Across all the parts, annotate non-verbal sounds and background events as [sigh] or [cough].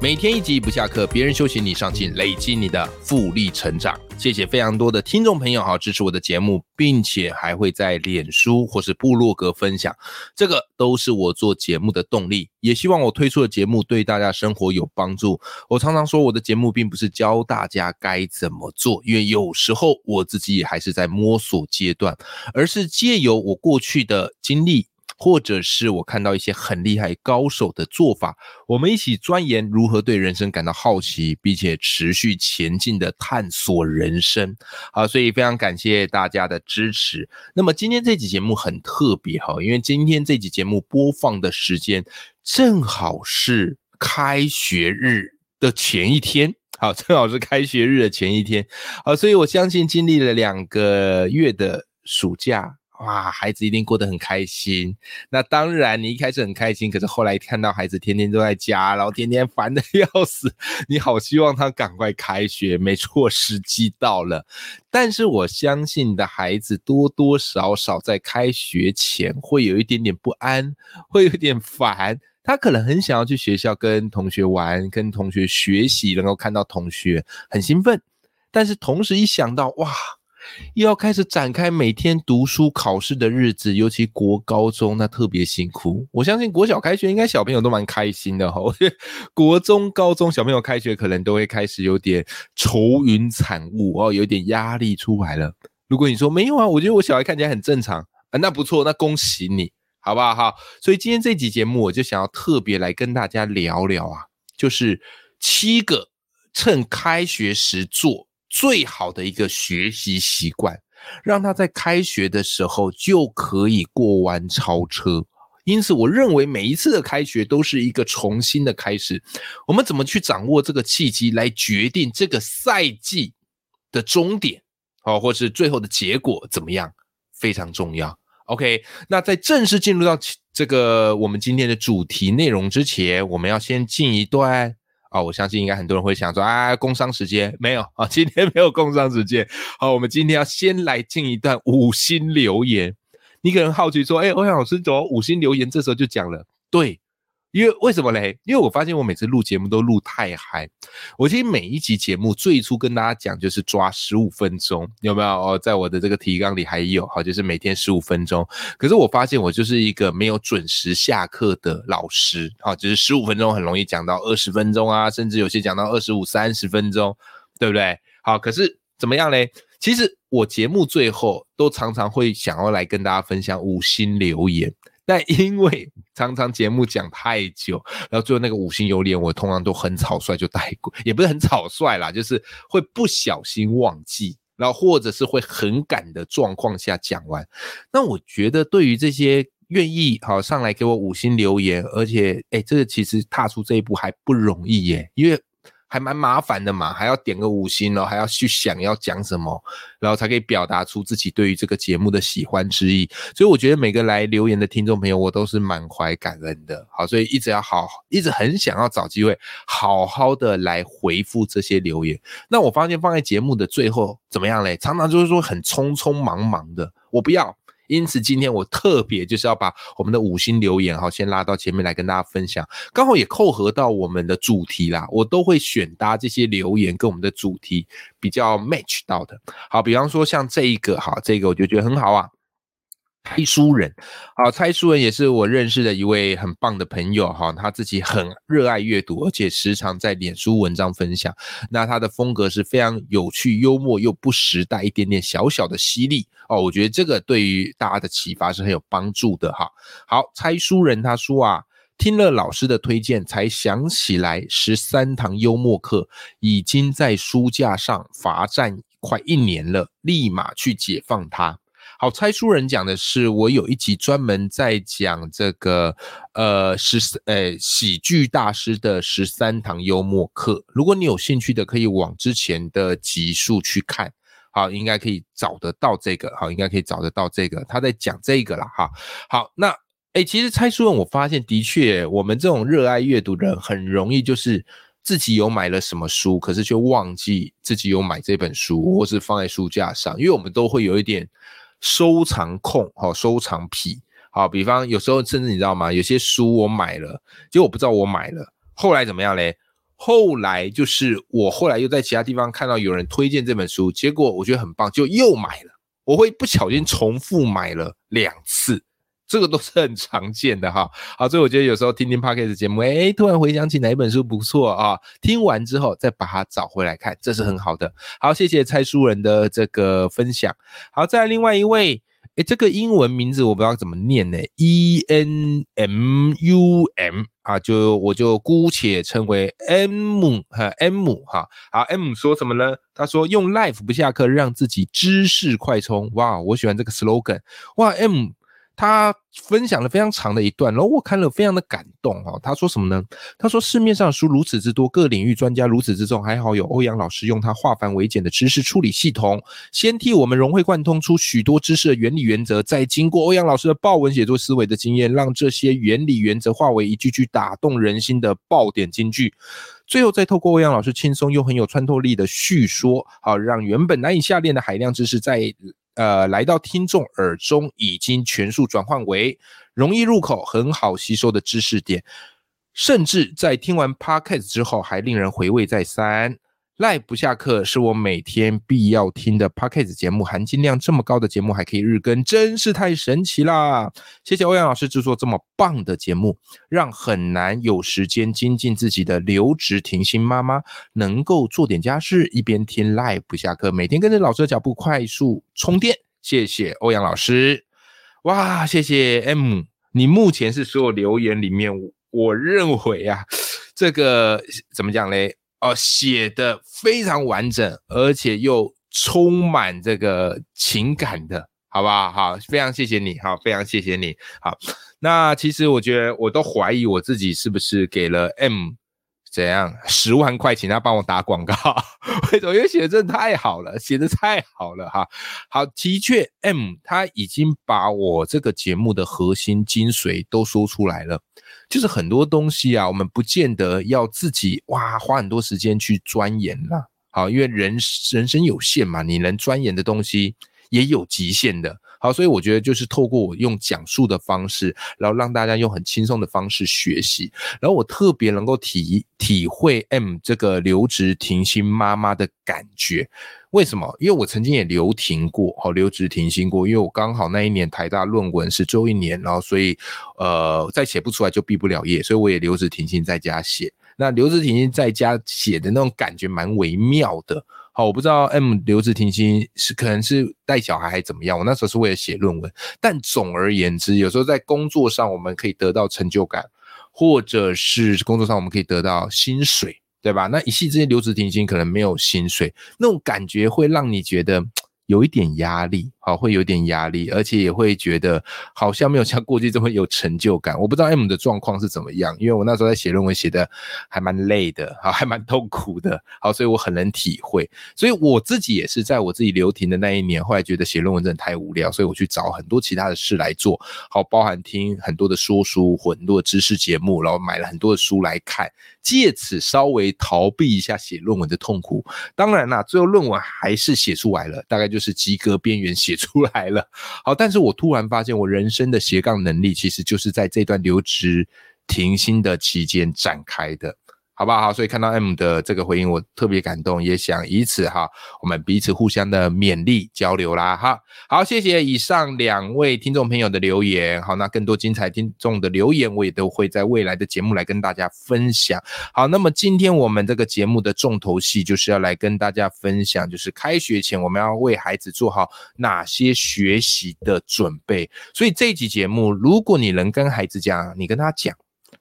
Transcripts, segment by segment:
每天一集不下课，别人休息你上进，累积你的复利成长。谢谢非常多的听众朋友哈支持我的节目，并且还会在脸书或是部落格分享，这个都是我做节目的动力。也希望我推出的节目对大家生活有帮助。我常常说我的节目并不是教大家该怎么做，因为有时候我自己也还是在摸索阶段，而是借由我过去的经历。或者是我看到一些很厉害高手的做法，我们一起钻研如何对人生感到好奇，并且持续前进的探索人生。好，所以非常感谢大家的支持。那么今天这集节目很特别哈，因为今天这集节目播放的时间正好是开学日的前一天，好，正好是开学日的前一天。好，所以我相信经历了两个月的暑假。哇，孩子一定过得很开心。那当然，你一开始很开心，可是后来看到孩子天天都在家，然后天天烦的 [laughs] 要死，你好希望他赶快开学。没错，时机到了。但是我相信你的孩子多多少少在开学前会有一点点不安，会有点烦。他可能很想要去学校跟同学玩，跟同学学习，能够看到同学很兴奋。但是同时一想到哇。又要开始展开每天读书考试的日子，尤其国高中那特别辛苦。我相信国小开学应该小朋友都蛮开心的哈，[laughs] 国中、高中小朋友开学可能都会开始有点愁云惨雾哦，有点压力出来了。如果你说没有啊，我觉得我小孩看起来很正常啊，那不错，那恭喜你，好不好？哈，所以今天这集节目我就想要特别来跟大家聊聊啊，就是七个趁开学时做。最好的一个学习习惯，让他在开学的时候就可以过弯超车。因此，我认为每一次的开学都是一个重新的开始。我们怎么去掌握这个契机，来决定这个赛季的终点，哦，或是最后的结果怎么样，非常重要。OK，那在正式进入到这个我们今天的主题内容之前，我们要先进一段。啊，我相信应该很多人会想说啊，工伤时间没有啊，今天没有工伤时间。好，我们今天要先来进一段五星留言。你可能好奇说，哎，欧阳老师怎么五星留言这时候就讲了？对。因为为什么嘞？因为我发现我每次录节目都录太嗨。我其实每一集节目最初跟大家讲就是抓十五分钟，有没有？哦，在我的这个提纲里还有，好，就是每天十五分钟。可是我发现我就是一个没有准时下课的老师，好，就是十五分钟很容易讲到二十分钟啊，甚至有些讲到二十五、三十分钟，对不对？好，可是怎么样嘞？其实我节目最后都常常会想要来跟大家分享五星留言。但因为常常节目讲太久，然后最后那个五星榴莲，我通常都很草率就带过，也不是很草率啦，就是会不小心忘记，然后或者是会很赶的状况下讲完。那我觉得对于这些愿意好上来给我五星留言，而且哎，这个其实踏出这一步还不容易耶，因为。还蛮麻烦的嘛，还要点个五星哦，还要去想要讲什么，然后才可以表达出自己对于这个节目的喜欢之意。所以我觉得每个来留言的听众朋友，我都是满怀感恩的。好，所以一直要好，一直很想要找机会好好的来回复这些留言。那我发现放在节目的最后怎么样嘞？常常就是说很匆匆忙忙的，我不要。因此，今天我特别就是要把我们的五星留言哈，先拉到前面来跟大家分享，刚好也扣合到我们的主题啦。我都会选搭这些留言跟我们的主题比较 match 到的。好，比方说像这一个哈，这个我就觉得很好啊。猜书人，好，猜书人也是我认识的一位很棒的朋友哈，他自己很热爱阅读，而且时常在脸书文章分享。那他的风格是非常有趣、幽默又不时带一点点小小的犀利哦。我觉得这个对于大家的启发是很有帮助的哈。好，猜书人他说啊，听了老师的推荐，才想起来十三堂幽默课已经在书架上罚站快一年了，立马去解放它。好，猜书人讲的是，我有一集专门在讲这个，呃，十呃喜剧大师的十三堂幽默课。如果你有兴趣的，可以往之前的集数去看。好，应该可以找得到这个，好，应该可以找得到这个，他在讲这个了哈。好，那哎，其实猜书人，我发现的确，我们这种热爱阅读的人，很容易就是自己有买了什么书，可是却忘记自己有买这本书，或是放在书架上，因为我们都会有一点收藏控，好，收藏癖。好，比方有时候甚至你知道吗？有些书我买了，结果我不知道我买了，后来怎么样嘞？后来就是我后来又在其他地方看到有人推荐这本书，结果我觉得很棒，就又买了。我会不小心重复买了两次，这个都是很常见的哈。好，所以我觉得有时候听听 podcast 节目，哎，突然回想起哪一本书不错啊，听完之后再把它找回来看，这是很好的。好，谢谢蔡书人的这个分享。好，再来另外一位。哎，这个英文名字我不知道怎么念呢，E N M U M 啊，就我就姑且称为 M 和 M 哈。好，M 说什么呢？他说用 Life 不下课让自己知识快充。哇，我喜欢这个 slogan。哇，M。他分享了非常长的一段，然后我看了非常的感动哈。他说什么呢？他说市面上书如此之多，各领域专家如此之众，还好有欧阳老师用他化繁为简的知识处理系统，先替我们融会贯通出许多知识的原理原则，再经过欧阳老师的爆文写作思维的经验，让这些原理原则化为一句句打动人心的爆点金句，最后再透过欧阳老师轻松又很有穿透力的叙说，好让原本难以下咽的海量知识在。呃，来到听众耳中，已经全数转换为容易入口、很好吸收的知识点，甚至在听完 podcast 之后，还令人回味再三。赖不下课是我每天必要听的 podcast 节目，含金量这么高的节目还可以日更，真是太神奇啦！谢谢欧阳老师制作这么棒的节目，让很难有时间精进自己的留职停薪妈妈能够做点家事，一边听赖不下课，每天跟着老师的脚步快速充电。谢谢欧阳老师，哇，谢谢 M，你目前是所有留言里面，我认为啊，这个怎么讲嘞？哦，写的非常完整，而且又充满这个情感的，好不好？好，非常谢谢你，好，非常谢谢你，好。那其实我觉得，我都怀疑我自己是不是给了 M 怎样十万块钱，他帮我打广告？为什么？因为写的真的太好了，写的太好了，哈。好，的确，M 他已经把我这个节目的核心精髓都说出来了。就是很多东西啊，我们不见得要自己哇花很多时间去钻研了。好，因为人人生有限嘛，你能钻研的东西也有极限的。好，所以我觉得就是透过我用讲述的方式，然后让大家用很轻松的方式学习。然后我特别能够体体会 M 这个留职停薪妈妈的感觉。为什么？因为我曾经也留停过，好留职停薪过。因为我刚好那一年台大论文是最后一年，然后所以呃再写不出来就毕不了业，所以我也留职停薪在家写。那留职停薪在家写的那种感觉蛮微妙的。好，我不知道 M 留职停薪是可能是带小孩还怎么样。我那时候是为了写论文，但总而言之，有时候在工作上我们可以得到成就感，或者是工作上我们可以得到薪水。对吧？那一系之间留职停薪可能没有薪水，那种感觉会让你觉得。有一点压力，好，会有点压力，而且也会觉得好像没有像过去这么有成就感。我不知道 M 的状况是怎么样，因为我那时候在写论文，写的还蛮累的，好，还蛮痛苦的，好，所以我很能体会。所以我自己也是在我自己留停的那一年，后来觉得写论文真的太无聊，所以我去找很多其他的事来做，好，包含听很多的说书或很多的知识节目，然后买了很多的书来看，借此稍微逃避一下写论文的痛苦。当然啦，最后论文还是写出来了，大概。就是及格边缘写出来了，[laughs] 好，但是我突然发现，我人生的斜杠能力其实就是在这段留职停薪的期间展开的。好不好？所以看到 M 的这个回应，我特别感动，也想以此哈，我们彼此互相的勉励交流啦哈。好，谢谢以上两位听众朋友的留言。好，那更多精彩听众的留言，我也都会在未来的节目来跟大家分享。好，那么今天我们这个节目的重头戏就是要来跟大家分享，就是开学前我们要为孩子做好哪些学习的准备。所以这一集节目，如果你能跟孩子讲，你跟他讲。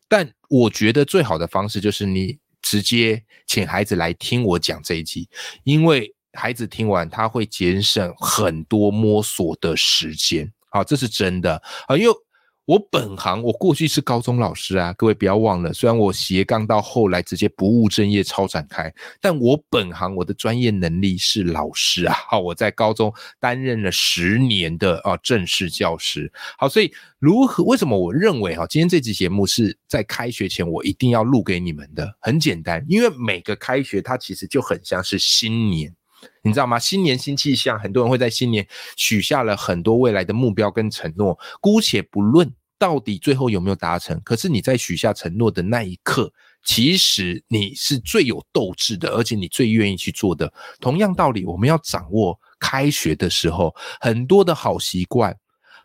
但我觉得最好的方式就是你直接请孩子来听我讲这一集，因为孩子听完他会节省很多摸索的时间。好，这是真的啊，因为我本行，我过去是高中老师啊，各位不要忘了。虽然我斜杠到后来直接不务正业超展开，但我本行我的专业能力是老师啊。好，我在高中担任了十年的啊正式教师。好，所以如何？为什么我认为哈，今天这期节目是在开学前我一定要录给你们的？很简单，因为每个开学它其实就很像是新年。你知道吗？新年新气象，很多人会在新年许下了很多未来的目标跟承诺。姑且不论到底最后有没有达成，可是你在许下承诺的那一刻，其实你是最有斗志的，而且你最愿意去做的。同样道理，我们要掌握开学的时候很多的好习惯，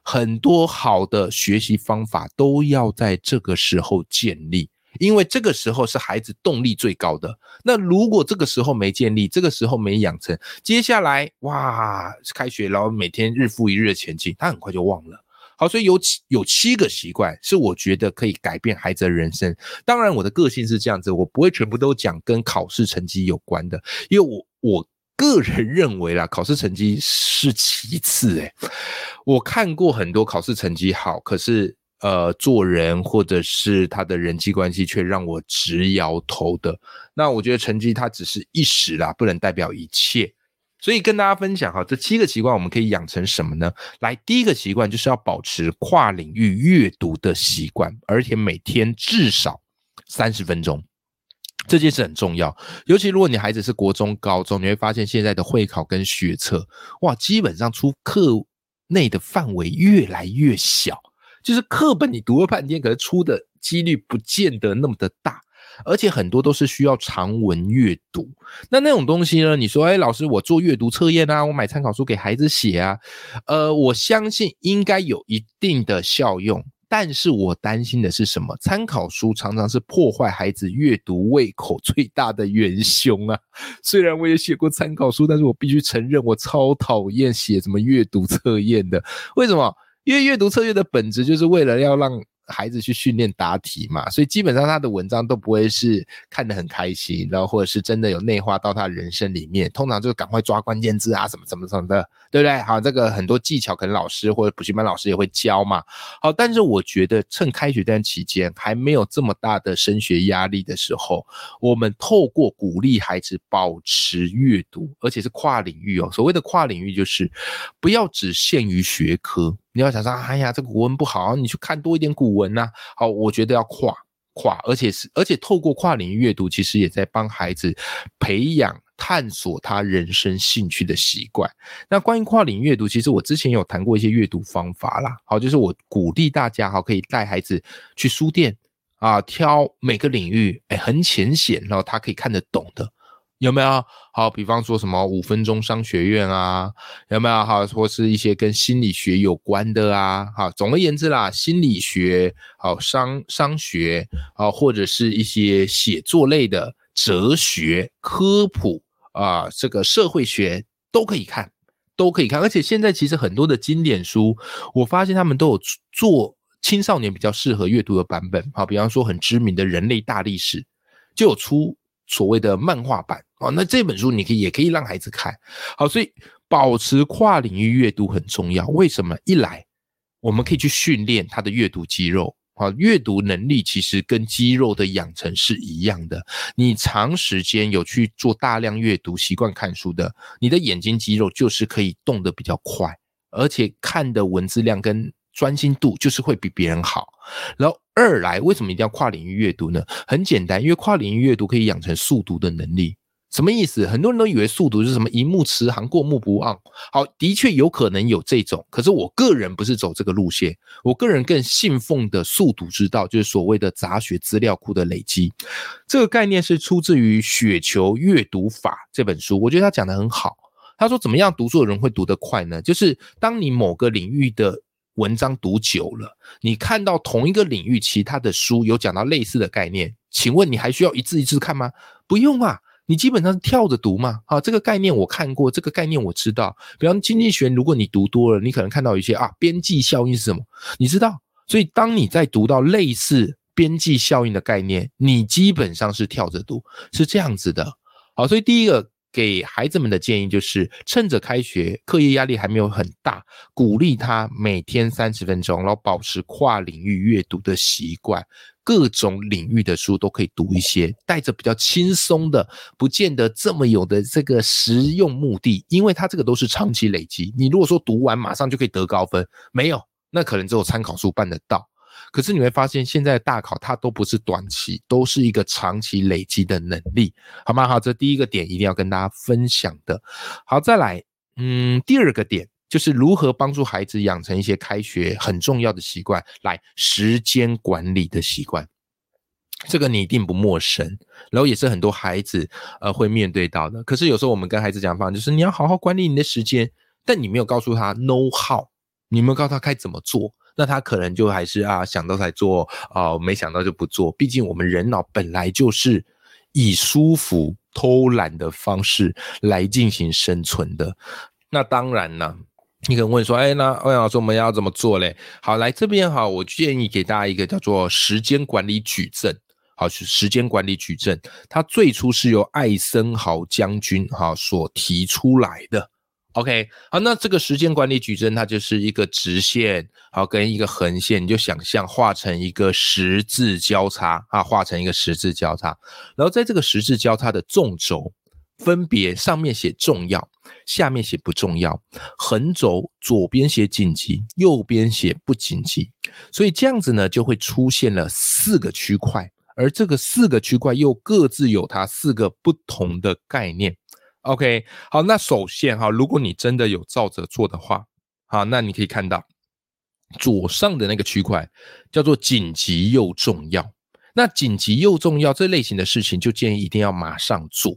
很多好的学习方法，都要在这个时候建立。因为这个时候是孩子动力最高的。那如果这个时候没建立，这个时候没养成，接下来哇，开学然后每天日复一日的前进，他很快就忘了。好，所以有七有七个习惯是我觉得可以改变孩子的人生。当然，我的个性是这样子，我不会全部都讲跟考试成绩有关的，因为我我个人认为啦，考试成绩是其次。诶，我看过很多考试成绩好，可是。呃，做人或者是他的人际关系，却让我直摇头的。那我觉得成绩它只是一时啦，不能代表一切。所以跟大家分享哈，这七个习惯我们可以养成什么呢？来，第一个习惯就是要保持跨领域阅读的习惯，而且每天至少三十分钟，这件事很重要。尤其如果你孩子是国中、高中，你会发现现在的会考跟学测，哇，基本上出课内的范围越来越小。就是课本你读了半天，可是出的几率不见得那么的大，而且很多都是需要长文阅读。那那种东西呢？你说，哎，老师，我做阅读测验啊，我买参考书给孩子写啊，呃，我相信应该有一定的效用。但是我担心的是什么？参考书常常是破坏孩子阅读胃口最大的元凶啊！虽然我也写过参考书，但是我必须承认，我超讨厌写什么阅读测验的。为什么？因为阅读测验的本质就是为了要让。孩子去训练答题嘛，所以基本上他的文章都不会是看得很开心，然后或者是真的有内化到他人生里面。通常就赶快抓关键字啊，什么什么什么的，对不对？好，这个很多技巧可能老师或者补习班老师也会教嘛。好，但是我觉得趁开学这段期间还没有这么大的升学压力的时候，我们透过鼓励孩子保持阅读，而且是跨领域哦。所谓的跨领域就是不要只限于学科。你要想说，哎呀，这个古文不好，你去看多一点古文呐。好，我觉得要跨跨，而且是而且透过跨领域阅读，其实也在帮孩子培养探索他人生兴趣的习惯。那关于跨领域阅读，其实我之前有谈过一些阅读方法啦。好，就是我鼓励大家，好，可以带孩子去书店啊，挑每个领域，哎，很浅显，然后他可以看得懂的。有没有好？比方说什么五分钟商学院啊？有没有好？或是一些跟心理学有关的啊？好，总而言之啦，心理学、好商商学啊，或者是一些写作类的、哲学、科普啊，这个社会学都可以看，都可以看。而且现在其实很多的经典书，我发现他们都有做青少年比较适合阅读的版本。好，比方说很知名的人类大历史，就有出。所谓的漫画版哦，那这本书你可以也可以让孩子看好，所以保持跨领域阅读很重要。为什么？一来我们可以去训练他的阅读肌肉啊，阅读能力其实跟肌肉的养成是一样的。你长时间有去做大量阅读、习惯看书的，你的眼睛肌肉就是可以动得比较快，而且看的文字量跟专心度就是会比别人好，然后。二来，为什么一定要跨领域阅读呢？很简单，因为跨领域阅读可以养成速读的能力。什么意思？很多人都以为速读是什么一目十行、过目不忘。好，的确有可能有这种，可是我个人不是走这个路线。我个人更信奉的速读之道，就是所谓的杂学资料库的累积。这个概念是出自于《雪球阅读法》这本书，我觉得他讲的很好。他说，怎么样读书的人会读得快呢？就是当你某个领域的。文章读久了，你看到同一个领域其他的书有讲到类似的概念，请问你还需要一字一字看吗？不用啊，你基本上是跳着读嘛。好，这个概念我看过，这个概念我知道。比方经济学，如果你读多了，你可能看到一些啊，边际效应是什么？你知道？所以当你在读到类似边际效应的概念，你基本上是跳着读，是这样子的。好，所以第一个给孩子们的建议就是，趁着开学课业压力还没有很大，鼓励他每天三十分钟，然后保持跨领域阅读的习惯，各种领域的书都可以读一些，带着比较轻松的，不见得这么有的这个实用目的，因为它这个都是长期累积。你如果说读完马上就可以得高分，没有，那可能只有参考书办得到。可是你会发现，现在大考它都不是短期，都是一个长期累积的能力，好吗？好，这第一个点一定要跟大家分享的。好，再来，嗯，第二个点就是如何帮助孩子养成一些开学很重要的习惯，来时间管理的习惯。这个你一定不陌生，然后也是很多孩子呃会面对到的。可是有时候我们跟孩子讲方就是你要好好管理你的时间，但你没有告诉他 know how，你没有告诉他该怎么做。那他可能就还是啊想到才做啊，没想到就不做。毕竟我们人脑本来就是以舒服、偷懒的方式来进行生存的。那当然呢，你可能问说，哎，那欧阳老师，我们要怎么做嘞？好，来这边哈，我建议给大家一个叫做时间管理矩阵。好，时间管理矩阵，它最初是由艾森豪将军哈所提出来的。OK，好，那这个时间管理矩阵，它就是一个直线，好，跟一个横线，你就想象画成一个十字交叉啊，画成一个十字交叉，然后在这个十字交叉的纵轴，分别上面写重要，下面写不重要，横轴左边写紧急，右边写不紧急，所以这样子呢，就会出现了四个区块，而这个四个区块又各自有它四个不同的概念。OK，好，那首先哈，如果你真的有照着做的话，好，那你可以看到左上的那个区块叫做紧急又重要。那紧急又重要这类型的事情，就建议一定要马上做，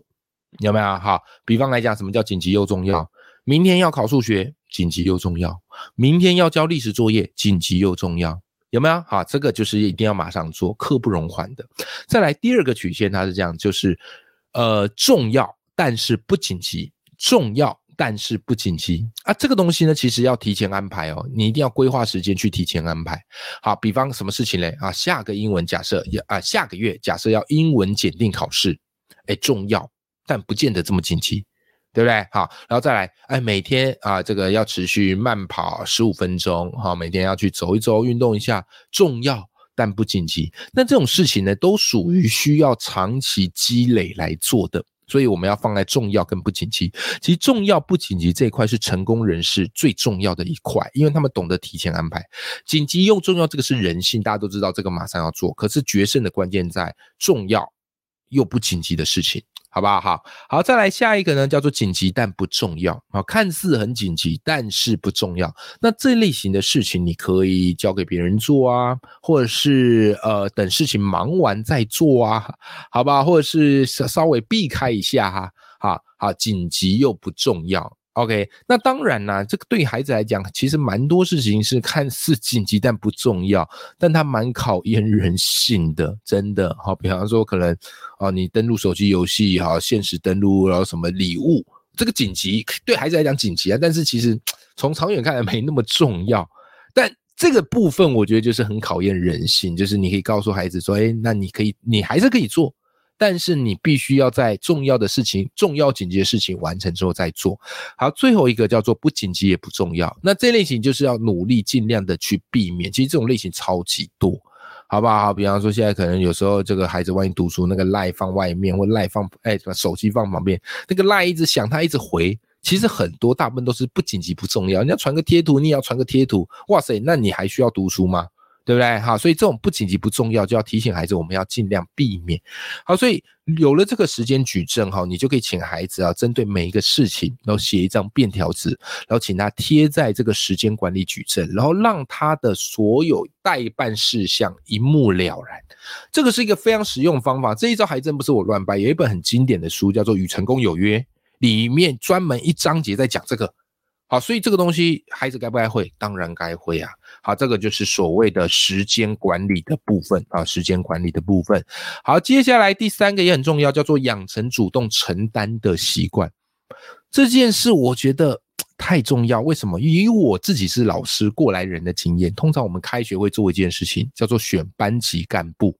有没有？好，比方来讲，什么叫紧急又重要？明天要考数学，紧急又重要；明天要交历史作业，紧急又重要，有没有？好，这个就是一定要马上做，刻不容缓的。再来第二个曲线，它是这样，就是呃重要。但是不紧急，重要但是不紧急啊！这个东西呢，其实要提前安排哦，你一定要规划时间去提前安排。好，比方什么事情嘞？啊，下个英文假设啊，下个月假设要英文检定考试，哎，重要但不见得这么紧急，对不对？好，然后再来，哎，每天啊，这个要持续慢跑十五分钟，哈，每天要去走一走，运动一下，重要但不紧急。那这种事情呢，都属于需要长期积累来做的。所以我们要放在重要跟不紧急。其实重要不紧急这一块是成功人士最重要的一块，因为他们懂得提前安排。紧急又重要，这个是人性，大家都知道这个马上要做。可是决胜的关键在重要又不紧急的事情。好不好？好好，再来下一个呢，叫做紧急但不重要啊，看似很紧急，但是不重要。那这类型的事情，你可以交给别人做啊，或者是呃等事情忙完再做啊，好吧？或者是稍稍微避开一下哈，好好，紧急又不重要。OK，那当然啦，这个对孩子来讲，其实蛮多事情是看似紧急但不重要，但它蛮考验人性的，真的。好，比方说可能哦，你登录手机游戏，好，限时登录，然后什么礼物，这个紧急对孩子来讲紧急啊，但是其实从长远看来没那么重要。但这个部分我觉得就是很考验人性，就是你可以告诉孩子说，哎，那你可以，你还是可以做。但是你必须要在重要的事情、重要紧急的事情完成之后再做。好，最后一个叫做不紧急也不重要。那这类型就是要努力尽量的去避免。其实这种类型超级多，好不好？比方说现在可能有时候这个孩子万一读书，那个赖放外面或赖放哎，把手机放旁边，那个赖一直响，他一直回。其实很多大部分都是不紧急不重要。人家传个贴图，你也要传个贴图。哇塞，那你还需要读书吗？对不对？好，所以这种不紧急不重要，就要提醒孩子，我们要尽量避免。好，所以有了这个时间矩阵，哈，你就可以请孩子啊，针对每一个事情，然后写一张便条纸，然后请他贴在这个时间管理矩阵，然后让他的所有代办事项一目了然。这个是一个非常实用方法。这一招还真不是我乱掰，有一本很经典的书叫做《与成功有约》，里面专门一章节在讲这个。好，所以这个东西孩子该不该会？当然该会啊。好，这个就是所谓的时间管理的部分啊，时间管理的部分。好，接下来第三个也很重要，叫做养成主动承担的习惯。这件事我觉得太重要。为什么？以我自己是老师过来人的经验，通常我们开学会做一件事情，叫做选班级干部，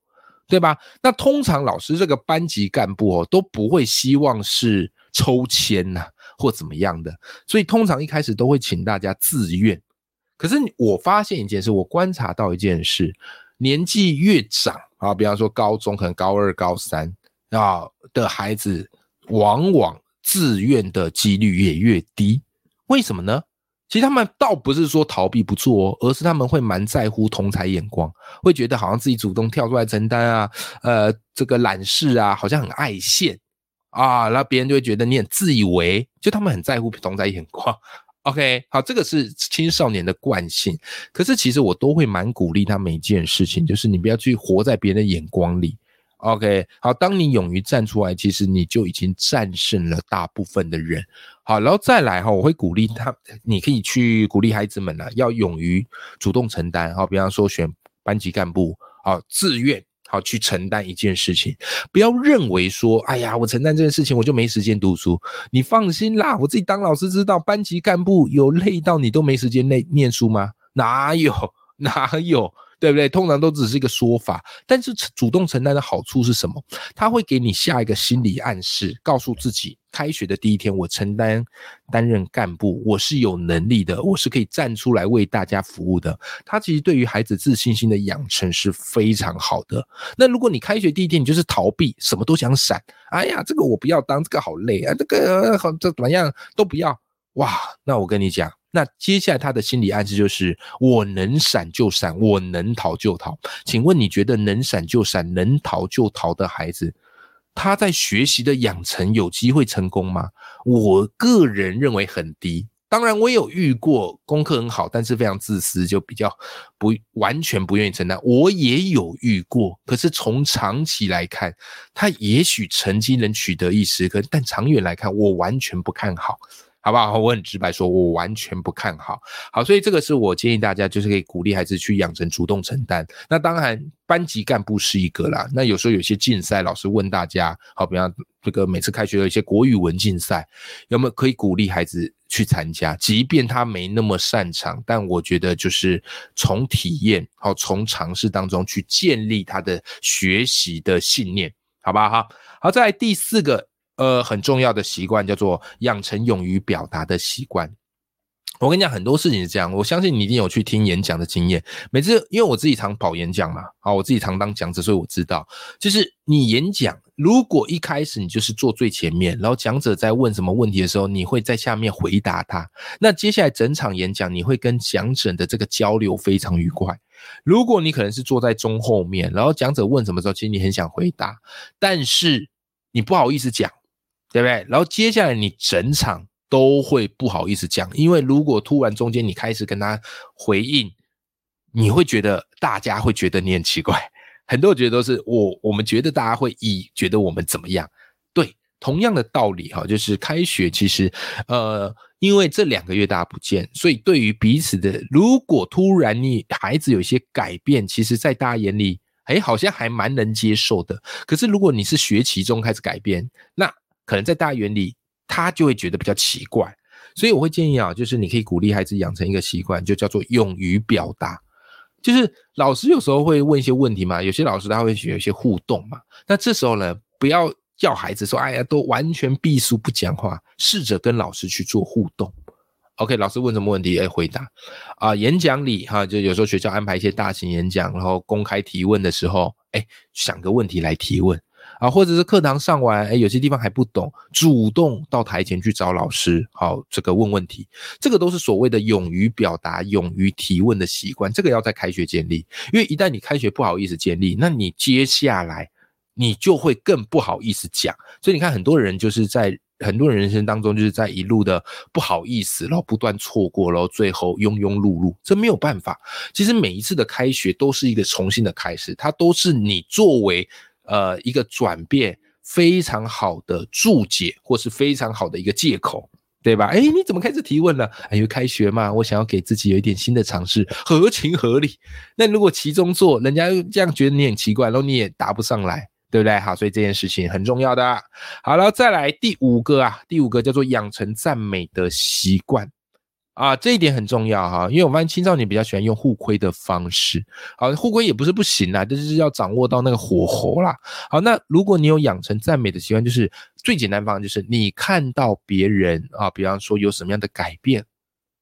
对吧？那通常老师这个班级干部哦，都不会希望是。抽签呐，或怎么样的。所以通常一开始都会请大家自愿。可是我发现一件事，我观察到一件事，年纪越长啊，比方说高中，可能高二、高三啊的孩子，往往自愿的几率也越低。为什么呢？其实他们倒不是说逃避不做，而是他们会蛮在乎同才眼光，会觉得好像自己主动跳出来承担啊，呃，这个懒事啊，好像很爱现啊，然后别人就会觉得你很自以为，就他们很在乎同在眼光。OK，好，这个是青少年的惯性。可是其实我都会蛮鼓励他每一件事情，就是你不要去活在别人的眼光里。OK，好，当你勇于站出来，其实你就已经战胜了大部分的人。好，然后再来哈，我会鼓励他，你可以去鼓励孩子们呢，要勇于主动承担。好，比方说选班级干部，好，自愿。去承担一件事情，不要认为说，哎呀，我承担这件事情，我就没时间读书。你放心啦，我自己当老师知道，班级干部有累到你都没时间那念书吗？哪有，哪有？对不对？通常都只是一个说法，但是主动承担的好处是什么？他会给你下一个心理暗示，告诉自己，开学的第一天，我承担担任干部，我是有能力的，我是可以站出来为大家服务的。他其实对于孩子自信心的养成是非常好的。那如果你开学第一天你就是逃避，什么都想闪，哎呀，这个我不要当，这个好累啊，这个好这怎么样都不要，哇，那我跟你讲。那接下来他的心理暗示就是：我能闪就闪，我能逃就逃。请问你觉得能闪就闪、能逃就逃的孩子，他在学习的养成有机会成功吗？我个人认为很低。当然，我有遇过功课很好，但是非常自私，就比较不完全不愿意承担。我也有遇过，可是从长期来看，他也许成绩能取得一时，可但长远来看，我完全不看好。好不好？我很直白说，我完全不看好。好，所以这个是我建议大家，就是可以鼓励孩子去养成主动承担。那当然，班级干部是一个啦。那有时候有些竞赛，老师问大家，好，比方这个每次开学有一些国语文竞赛，有没有可以鼓励孩子去参加？即便他没那么擅长，但我觉得就是从体验，好，从尝试当中去建立他的学习的信念，好不好？好，好，在第四个。呃，很重要的习惯叫做养成勇于表达的习惯。我跟你讲，很多事情是这样，我相信你一定有去听演讲的经验。每次因为我自己常跑演讲嘛，啊，我自己常当讲者，所以我知道，就是你演讲，如果一开始你就是坐最前面，然后讲者在问什么问题的时候，你会在下面回答他，那接下来整场演讲你会跟讲者的这个交流非常愉快。如果你可能是坐在中后面，然后讲者问什么时候，其实你很想回答，但是你不好意思讲。对不对？然后接下来你整场都会不好意思讲，因为如果突然中间你开始跟他回应，你会觉得大家会觉得你很奇怪。很多人觉得都是我，我们觉得大家会以觉得我们怎么样？对，同样的道理哈，就是开学其实呃，因为这两个月大家不见，所以对于彼此的，如果突然你孩子有一些改变，其实在大家眼里，哎，好像还蛮能接受的。可是如果你是学期中开始改变，那可能在大园里，他就会觉得比较奇怪，所以我会建议啊，就是你可以鼓励孩子养成一个习惯，就叫做勇于表达。就是老师有时候会问一些问题嘛，有些老师他会有一些互动嘛，那这时候呢，不要叫孩子说，哎呀，都完全闭书不讲话，试着跟老师去做互动。OK，老师问什么问题，哎，回答。啊，演讲里哈，就有时候学校安排一些大型演讲，然后公开提问的时候，哎，想个问题来提问。啊，或者是课堂上完，哎，有些地方还不懂，主动到台前去找老师，好，这个问问题，这个都是所谓的勇于表达、勇于提问的习惯，这个要在开学建立，因为一旦你开学不好意思建立，那你接下来你就会更不好意思讲，所以你看很多人就是在很多人人生当中就是在一路的不好意思，然后不断错过，然后最后庸庸碌碌，这没有办法。其实每一次的开学都是一个重新的开始，它都是你作为。呃，一个转变非常好的注解，或是非常好的一个借口，对吧？哎，你怎么开始提问了？因为开学嘛，我想要给自己有一点新的尝试，合情合理。那如果其中做，人家这样觉得你很奇怪，然后你也答不上来，对不对？好，所以这件事情很重要的。好了，再来第五个啊，第五个叫做养成赞美的习惯。啊，这一点很重要哈，因为我发现青少年比较喜欢用互亏的方式。好，互亏也不是不行啦，就是要掌握到那个火候啦。好，那如果你有养成赞美的习惯，就是最简单方法，就是你看到别人啊，比方说有什么样的改变，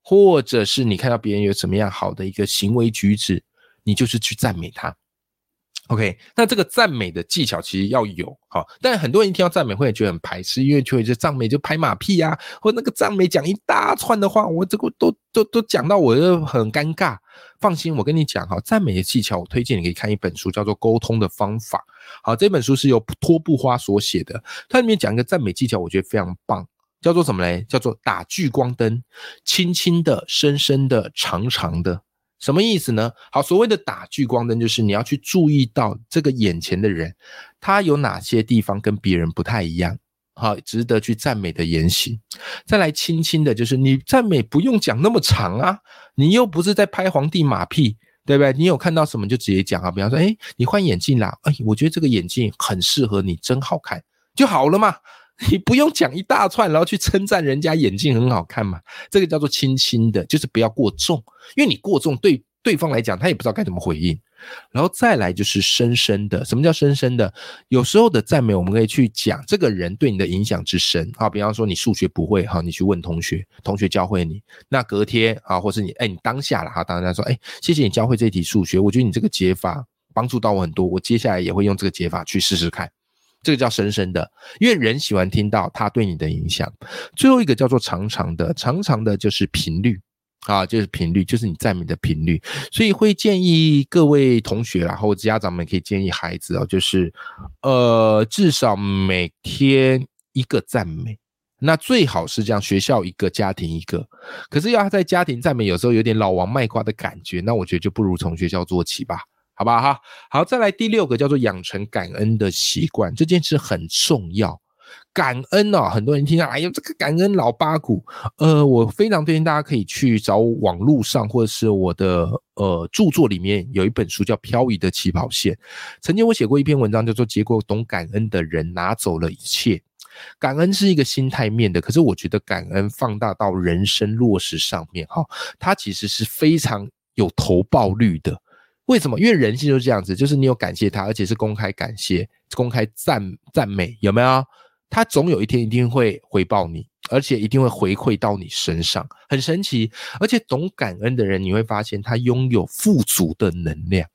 或者是你看到别人有什么样好的一个行为举止，你就是去赞美他。OK，那这个赞美的技巧其实要有哈，但很多人一听到赞美会觉得很排斥，因为就觉得赞美就拍马屁呀，或那个赞美讲一大串的话，我这个都都都讲到我就很尴尬。放心，我跟你讲哈，赞美的技巧，我推荐你可以看一本书，叫做《沟通的方法》。好，这本书是由托布花所写的，它里面讲一个赞美技巧，我觉得非常棒，叫做什么嘞？叫做打聚光灯，轻轻的、深深的、长长的。什么意思呢？好，所谓的打聚光灯，就是你要去注意到这个眼前的人，他有哪些地方跟别人不太一样，好，值得去赞美的言行。再来轻轻的，就是你赞美不用讲那么长啊，你又不是在拍皇帝马屁，对不对？你有看到什么就直接讲啊，比方说，哎，你换眼镜啦，哎，我觉得这个眼镜很适合你，真好看，就好了嘛。[laughs] 你不用讲一大串，然后去称赞人家眼镜很好看嘛？这个叫做轻轻的，就是不要过重，因为你过重对对方来讲，他也不知道该怎么回应。然后再来就是深深的，什么叫深深的？有时候的赞美，我们可以去讲这个人对你的影响之深啊。比方说你数学不会哈，你去问同学，同学教会你，那隔天啊，或是你哎，你当下了哈，当下说哎，谢谢你教会这题数学，我觉得你这个解法帮助到我很多，我接下来也会用这个解法去试试看。这个叫深深的，因为人喜欢听到他对你的影响。最后一个叫做长长的，长长的就是频率啊，就是频率，就是你赞美的频率。所以会建议各位同学然后家长们可以建议孩子哦，就是呃，至少每天一个赞美，那最好是这样，学校一个，家庭一个。可是要他在家庭赞美，有时候有点老王卖瓜的感觉，那我觉得就不如从学校做起吧。好吧哈，好，再来第六个叫做养成感恩的习惯，这件事很重要。感恩哦，很多人听到，哎呦，这个感恩老八股，呃，我非常推荐大家可以去找网络上或者是我的呃著作里面有一本书叫《漂移的起跑线》。曾经我写过一篇文章，叫做《结果懂感恩的人拿走了一切》。感恩是一个心态面的，可是我觉得感恩放大到人生落实上面，哈，它其实是非常有投报率的。为什么？因为人性就是这样子，就是你有感谢他，而且是公开感谢、公开赞赞美，有没有？他总有一天一定会回报你，而且一定会回馈到你身上，很神奇。而且懂感恩的人，你会发现他拥有富足的能量。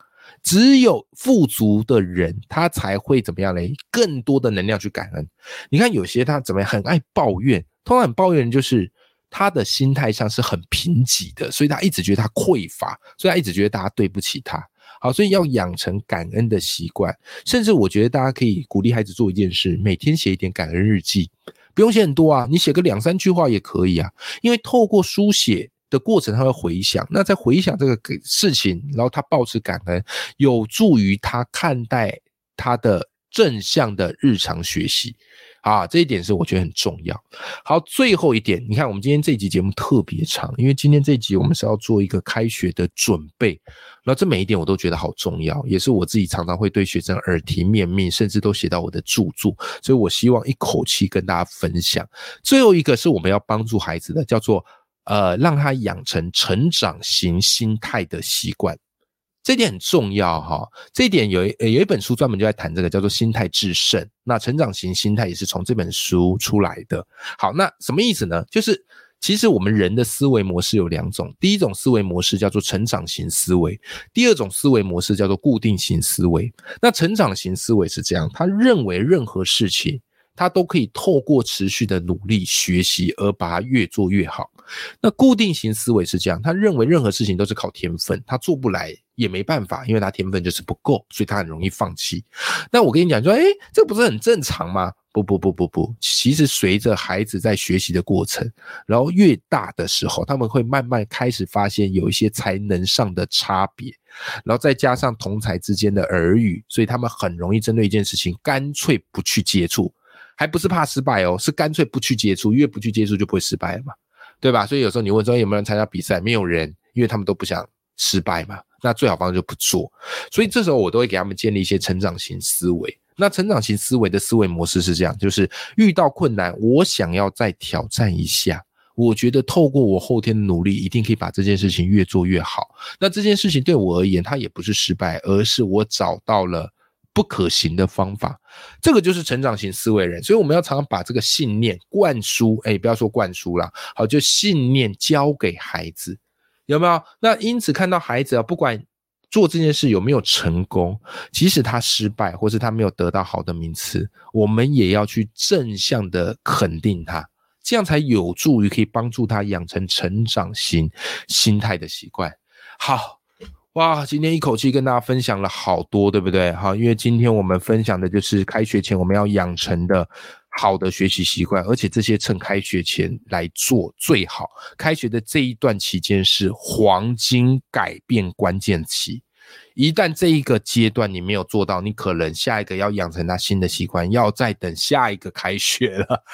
只有富足的人，他才会怎么样嘞？更多的能量去感恩。你看有些他怎么样，很爱抱怨，通常很抱怨人就是。他的心态上是很贫瘠的，所以他一直觉得他匮乏，所以他一直觉得大家对不起他。好，所以要养成感恩的习惯，甚至我觉得大家可以鼓励孩子做一件事，每天写一点感恩日记，不用写很多啊，你写个两三句话也可以啊。因为透过书写的过程，他会回想，那在回想这个事情，然后他保持感恩，有助于他看待他的正向的日常学习。啊，这一点是我觉得很重要。好，最后一点，你看我们今天这集节目特别长，因为今天这集我们是要做一个开学的准备，那这每一点我都觉得好重要，也是我自己常常会对学生耳提面命，甚至都写到我的著作，所以我希望一口气跟大家分享。最后一个是我们要帮助孩子的，叫做呃，让他养成成长型心态的习惯。这点很重要哈，这点有一有一本书专门就在谈这个，叫做心态制胜。那成长型心态也是从这本书出来的。好，那什么意思呢？就是其实我们人的思维模式有两种，第一种思维模式叫做成长型思维，第二种思维模式叫做固定型思维。那成长型思维是这样，他认为任何事情他都可以透过持续的努力学习而把它越做越好。那固定型思维是这样，他认为任何事情都是靠天分，他做不来。也没办法，因为他天分就是不够，所以他很容易放弃。那我跟你讲说，哎，这不是很正常吗？不不不不不，其实随着孩子在学习的过程，然后越大的时候，他们会慢慢开始发现有一些才能上的差别，然后再加上同才之间的耳语，所以他们很容易针对一件事情干脆不去接触，还不是怕失败哦，是干脆不去接触，越不去接触就不会失败了嘛，对吧？所以有时候你问说有没有人参加比赛，没有人，因为他们都不想失败嘛。那最好方式就不做，所以这时候我都会给他们建立一些成长型思维。那成长型思维的思维模式是这样：就是遇到困难，我想要再挑战一下，我觉得透过我后天的努力，一定可以把这件事情越做越好。那这件事情对我而言，它也不是失败，而是我找到了不可行的方法。这个就是成长型思维人，所以我们要常常把这个信念灌输，哎，不要说灌输了，好，就信念交给孩子，有没有？那因此看到孩子啊，不管。做这件事有没有成功？即使他失败，或是他没有得到好的名次，我们也要去正向的肯定他，这样才有助于可以帮助他养成成长型心态的习惯。好，哇，今天一口气跟大家分享了好多，对不对？好，因为今天我们分享的就是开学前我们要养成的。好的学习习惯，而且这些趁开学前来做最好。开学的这一段期间是黄金改变关键期，一旦这一个阶段你没有做到，你可能下一个要养成他新的习惯，要再等下一个开学了。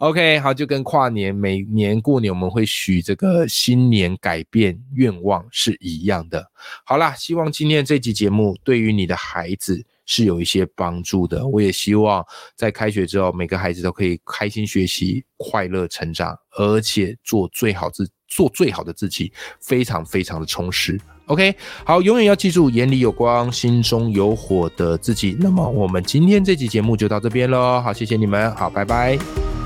OK，好，就跟跨年每年过年我们会许这个新年改变愿望是一样的。好啦，希望今天这集节目对于你的孩子。是有一些帮助的。我也希望在开学之后，每个孩子都可以开心学习、快乐成长，而且做最好自做最好的自己，非常非常的充实。OK，好，永远要记住眼里有光、心中有火的自己。那么我们今天这期节目就到这边喽。好，谢谢你们，好，拜拜。